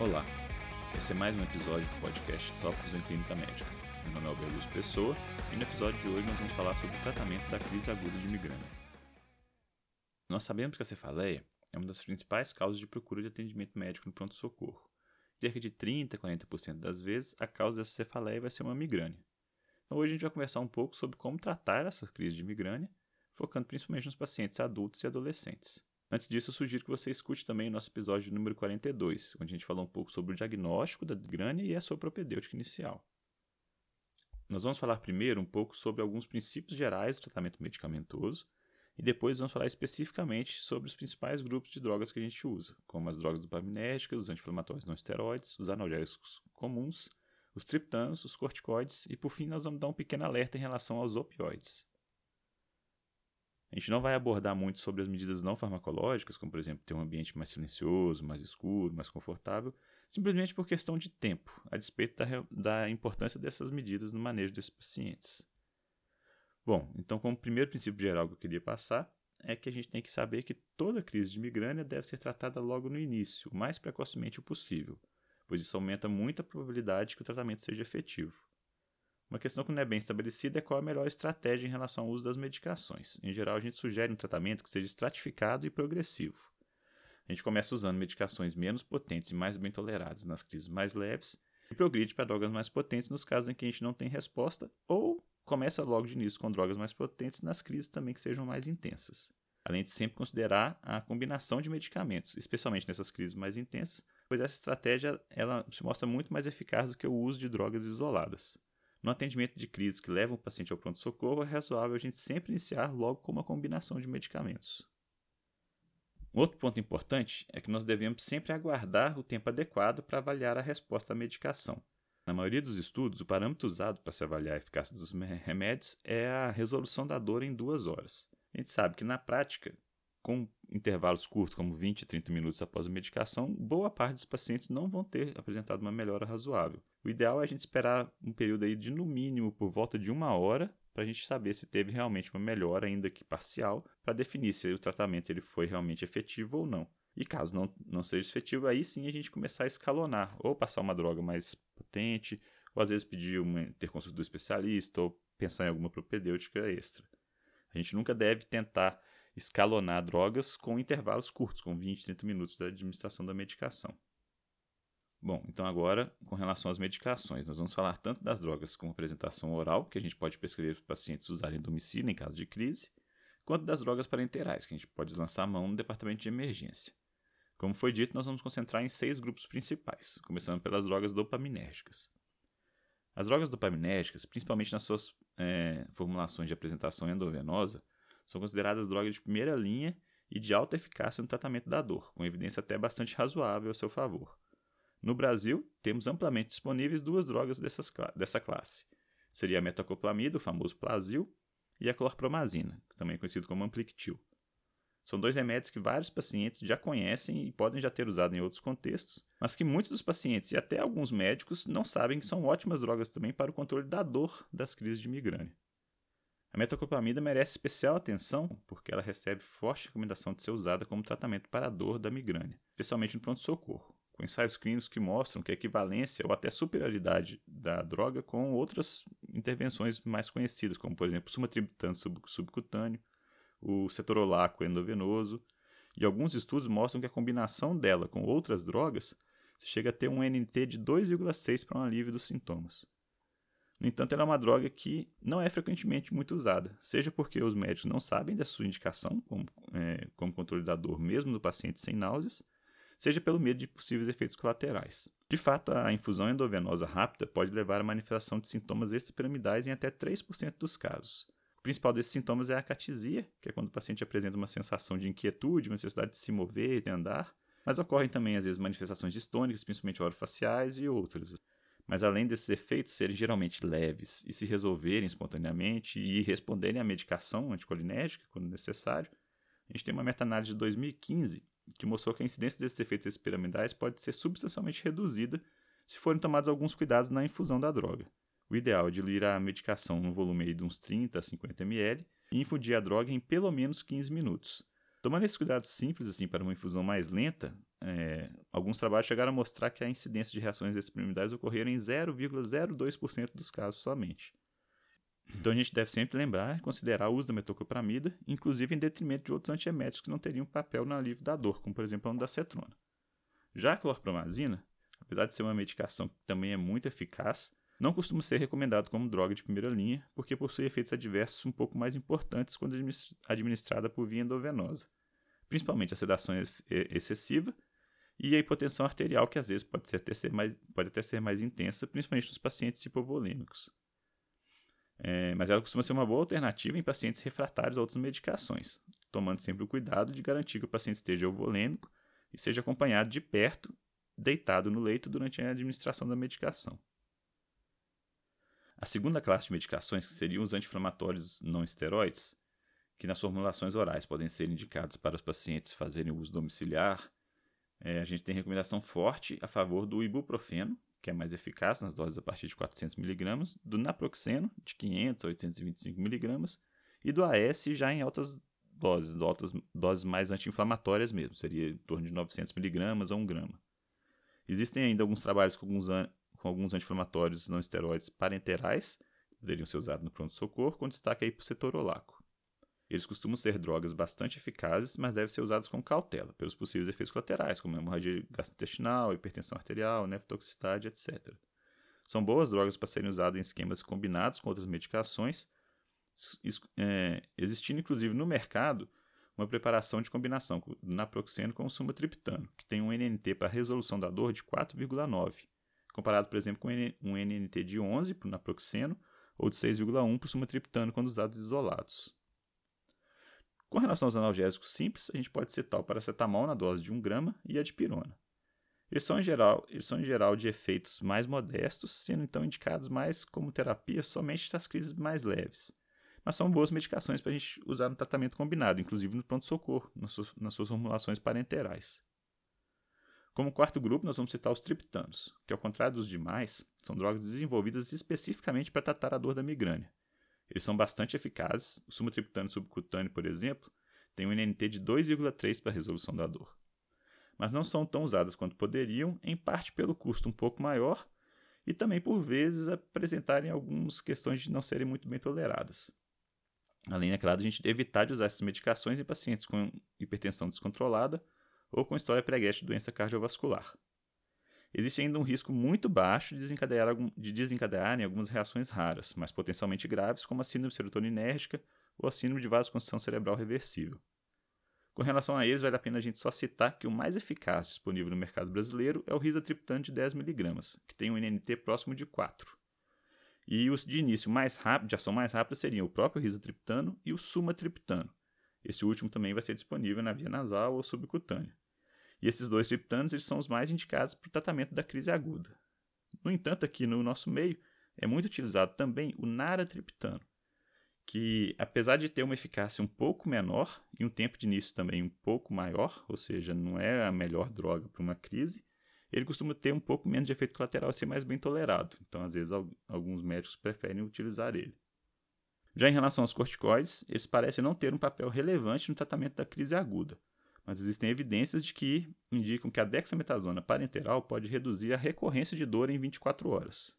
Olá, esse é mais um episódio do podcast Tópicos em Clínica Médica. Meu nome é Alberto Pessoa e no episódio de hoje nós vamos falar sobre o tratamento da crise aguda de migrânia. Nós sabemos que a cefaleia é uma das principais causas de procura de atendimento médico no pronto-socorro. Cerca de 30 a 40% das vezes, a causa dessa cefaleia vai ser uma migrânia. Então hoje a gente vai conversar um pouco sobre como tratar essa crise de migrânia, focando principalmente nos pacientes adultos e adolescentes. Antes disso, eu sugiro que você escute também o nosso episódio número 42, onde a gente falou um pouco sobre o diagnóstico da migrânia e a sua propedêutica inicial. Nós vamos falar primeiro um pouco sobre alguns princípios gerais do tratamento medicamentoso e depois vamos falar especificamente sobre os principais grupos de drogas que a gente usa, como as drogas dopaminérgicas, os anti-inflamatórios não esteroides, os analgésicos comuns, os triptanos, os corticoides e por fim nós vamos dar um pequeno alerta em relação aos opioides. A gente não vai abordar muito sobre as medidas não farmacológicas, como por exemplo ter um ambiente mais silencioso, mais escuro, mais confortável, simplesmente por questão de tempo, a despeito da, da importância dessas medidas no manejo desses pacientes. Bom, então como primeiro princípio geral que eu queria passar é que a gente tem que saber que toda crise de migrânia deve ser tratada logo no início, o mais precocemente possível, pois isso aumenta muito a probabilidade de que o tratamento seja efetivo. Uma questão que não é bem estabelecida é qual a melhor estratégia em relação ao uso das medicações. Em geral, a gente sugere um tratamento que seja estratificado e progressivo. A gente começa usando medicações menos potentes e mais bem toleradas nas crises mais leves e progride para drogas mais potentes nos casos em que a gente não tem resposta ou começa logo de início com drogas mais potentes nas crises também que sejam mais intensas. Além de sempre considerar a combinação de medicamentos, especialmente nessas crises mais intensas, pois essa estratégia ela se mostra muito mais eficaz do que o uso de drogas isoladas. No atendimento de crise que leva o paciente ao pronto-socorro, é razoável a gente sempre iniciar logo com uma combinação de medicamentos. Outro ponto importante é que nós devemos sempre aguardar o tempo adequado para avaliar a resposta à medicação. Na maioria dos estudos, o parâmetro usado para se avaliar a eficácia dos remédios é a resolução da dor em duas horas. A gente sabe que na prática, com intervalos curtos, como 20 e 30 minutos após a medicação, boa parte dos pacientes não vão ter apresentado uma melhora razoável. O ideal é a gente esperar um período aí de no mínimo por volta de uma hora para a gente saber se teve realmente uma melhora, ainda que parcial, para definir se o tratamento ele foi realmente efetivo ou não. E caso não, não seja efetivo, aí sim a gente começar a escalonar, ou passar uma droga mais potente, ou às vezes pedir uma, ter consulta do especialista, ou pensar em alguma propedêutica extra. A gente nunca deve tentar escalonar drogas com intervalos curtos, com 20, 30 minutos da administração da medicação. Bom, então agora, com relação às medicações, nós vamos falar tanto das drogas com apresentação oral, que a gente pode prescrever para pacientes usarem em domicílio em caso de crise, quanto das drogas parenterais, que a gente pode lançar a mão no departamento de emergência. Como foi dito, nós vamos concentrar em seis grupos principais, começando pelas drogas dopaminérgicas. As drogas dopaminérgicas, principalmente nas suas é, formulações de apresentação endovenosa, são consideradas drogas de primeira linha e de alta eficácia no tratamento da dor, com evidência até bastante razoável a seu favor. No Brasil, temos amplamente disponíveis duas drogas dessas, dessa classe. Seria a metacoplamida, o famoso Plasil, e a clorpromazina, também conhecido como Amplictil. São dois remédios que vários pacientes já conhecem e podem já ter usado em outros contextos, mas que muitos dos pacientes e até alguns médicos não sabem que são ótimas drogas também para o controle da dor das crises de migrânia. A metoclopramida merece especial atenção porque ela recebe forte recomendação de ser usada como tratamento para a dor da migrânia, especialmente no pronto-socorro, com ensaios clínicos que mostram que a equivalência ou até superioridade da droga com outras intervenções mais conhecidas, como por exemplo o sumatriptano subcutâneo, o cetorolaco endovenoso, e alguns estudos mostram que a combinação dela com outras drogas chega a ter um NT de 2,6 para um alívio dos sintomas. No entanto, ela é uma droga que não é frequentemente muito usada, seja porque os médicos não sabem da sua indicação como, é, como controle da dor mesmo no paciente sem náuseas, seja pelo medo de possíveis efeitos colaterais. De fato, a infusão endovenosa rápida pode levar à manifestação de sintomas extrapiramidais em até 3% dos casos. O principal desses sintomas é a acatisia, que é quando o paciente apresenta uma sensação de inquietude, uma necessidade de se mover, de andar, mas ocorrem também às vezes manifestações distônicas, principalmente orofaciais e outras. Mas além desses efeitos serem geralmente leves e se resolverem espontaneamente e responderem à medicação anticolinérgica quando necessário, a gente tem uma meta-análise de 2015 que mostrou que a incidência desses efeitos experimentais pode ser substancialmente reduzida se forem tomados alguns cuidados na infusão da droga. O ideal é diluir a medicação no volume de uns 30 a 50 ml e infundir a droga em pelo menos 15 minutos. Tomando esses cuidados simples assim para uma infusão mais lenta, é, alguns trabalhos chegaram a mostrar que a incidência de reações extremidades ocorreram em 0,02% dos casos somente. Então a gente deve sempre lembrar e considerar o uso da metoclopramida, inclusive em detrimento de outros antieméticos que não teriam papel no alívio da dor, como por exemplo a ondacetrona. Já a clorpromazina, apesar de ser uma medicação que também é muito eficaz, não costuma ser recomendado como droga de primeira linha, porque possui efeitos adversos um pouco mais importantes quando administrada por via endovenosa, principalmente a sedação excessiva e a hipotensão arterial, que às vezes pode, até ser mais, pode até ser mais intensa, principalmente nos pacientes hipovolêmicos. É, mas ela costuma ser uma boa alternativa em pacientes refratários a outras medicações, tomando sempre o cuidado de garantir que o paciente esteja euvolêmico e seja acompanhado de perto, deitado no leito durante a administração da medicação. A segunda classe de medicações, que seriam os anti-inflamatórios não esteroides, que nas formulações orais podem ser indicados para os pacientes fazerem uso domiciliar, é, a gente tem recomendação forte a favor do ibuprofeno, que é mais eficaz nas doses a partir de 400 mg, do naproxeno, de 500 a 825 mg, e do AS já em altas doses, altas doses mais anti-inflamatórias mesmo, seria em torno de 900 mg ou 1 grama. Existem ainda alguns trabalhos com alguns com alguns anti-inflamatórios não esteroides parenterais, que poderiam ser usados no pronto-socorro, com destaque aí para o cetorolaco. Eles costumam ser drogas bastante eficazes, mas devem ser usados com cautela, pelos possíveis efeitos colaterais, como hemorragia gastrointestinal, hipertensão arterial, nefrotoxicidade, etc. São boas drogas para serem usadas em esquemas combinados com outras medicações, é, existindo inclusive no mercado uma preparação de combinação do naproxeno com sumatriptano, que tem um NNT para resolução da dor de 4,9, comparado, por exemplo, com um NNT de 11 para o naproxeno ou de 6,1 para o sumatriptano quando usados isolados. Com relação aos analgésicos simples, a gente pode citar o paracetamol na dose de 1 grama e a dipirona. Eles são, em geral, eles são em geral de efeitos mais modestos, sendo então indicados mais como terapia somente das crises mais leves. Mas são boas medicações para a gente usar no tratamento combinado, inclusive no pronto-socorro, nas, nas suas formulações parenterais. Como quarto grupo, nós vamos citar os triptanos, que, ao contrário dos demais, são drogas desenvolvidas especificamente para tratar a dor da migrânia. Eles são bastante eficazes. O sumatriptano subcutâneo, por exemplo, tem um NNT de 2,3 para resolução da dor. Mas não são tão usadas quanto poderiam, em parte pelo custo um pouco maior e também por vezes apresentarem algumas questões de não serem muito bem toleradas. Além, é claro, a gente evitar de usar essas medicações em pacientes com hipertensão descontrolada ou com história pregressa de doença cardiovascular. Existe ainda um risco muito baixo de desencadear, de desencadearem algumas reações raras, mas potencialmente graves, como a síndrome serotoninérgica ou a síndrome de vasoconstrição cerebral reversível. Com relação a eles, vale a pena a gente só citar que o mais eficaz disponível no mercado brasileiro é o risatriptano de 10mg, que tem um NNT próximo de 4. E os de início mais rápido, de ação mais rápida seriam o próprio risatriptano e o sumatriptano, este último também vai ser disponível na via nasal ou subcutânea. E esses dois triptanos eles são os mais indicados para o tratamento da crise aguda. No entanto, aqui no nosso meio é muito utilizado também o naratriptano, que apesar de ter uma eficácia um pouco menor e um tempo de início também um pouco maior, ou seja, não é a melhor droga para uma crise, ele costuma ter um pouco menos de efeito colateral e ser mais bem tolerado. Então, às vezes, alguns médicos preferem utilizar ele. Já em relação aos corticoides, eles parecem não ter um papel relevante no tratamento da crise aguda, mas existem evidências de que indicam que a dexametasona parenteral pode reduzir a recorrência de dor em 24 horas.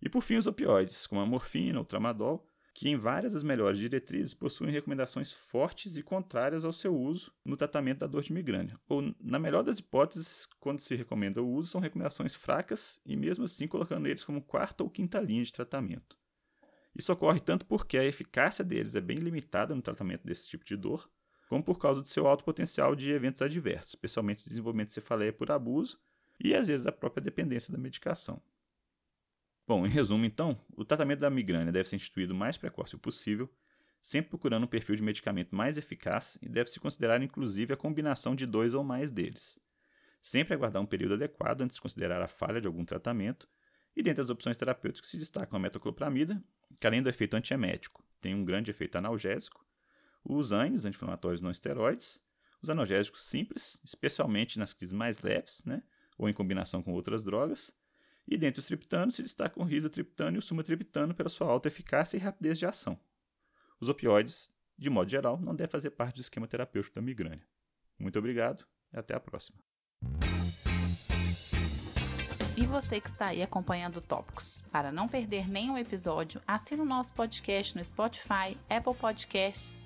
E por fim, os opioides, como a morfina ou tramadol, que em várias das melhores diretrizes possuem recomendações fortes e contrárias ao seu uso no tratamento da dor de migrânia. Ou, na melhor das hipóteses, quando se recomenda o uso, são recomendações fracas e mesmo assim colocando eles como quarta ou quinta linha de tratamento. Isso ocorre tanto porque a eficácia deles é bem limitada no tratamento desse tipo de dor, como por causa do seu alto potencial de eventos adversos, especialmente o desenvolvimento de cefaleia por abuso e às vezes a própria dependência da medicação. Bom, em resumo, então, o tratamento da migrânia deve ser instituído o mais precoce possível, sempre procurando um perfil de medicamento mais eficaz e deve-se considerar inclusive a combinação de dois ou mais deles. Sempre aguardar um período adequado antes de considerar a falha de algum tratamento, e dentre as opções terapêuticas se destacam a metoclopramida, que além do efeito antiemético, tem um grande efeito analgésico, os ANES, anti-inflamatórios não esteroides, os analgésicos simples, especialmente nas crises mais leves, né, ou em combinação com outras drogas, e dentre os triptanos se destacam o risatriptano e o sumatriptano pela sua alta eficácia e rapidez de ação. Os opioides, de modo geral, não devem fazer parte do esquema terapêutico da migrânia. Muito obrigado e até a próxima. E você que está aí acompanhando Tópicos. Para não perder nenhum episódio, assine o nosso podcast no Spotify, Apple Podcasts,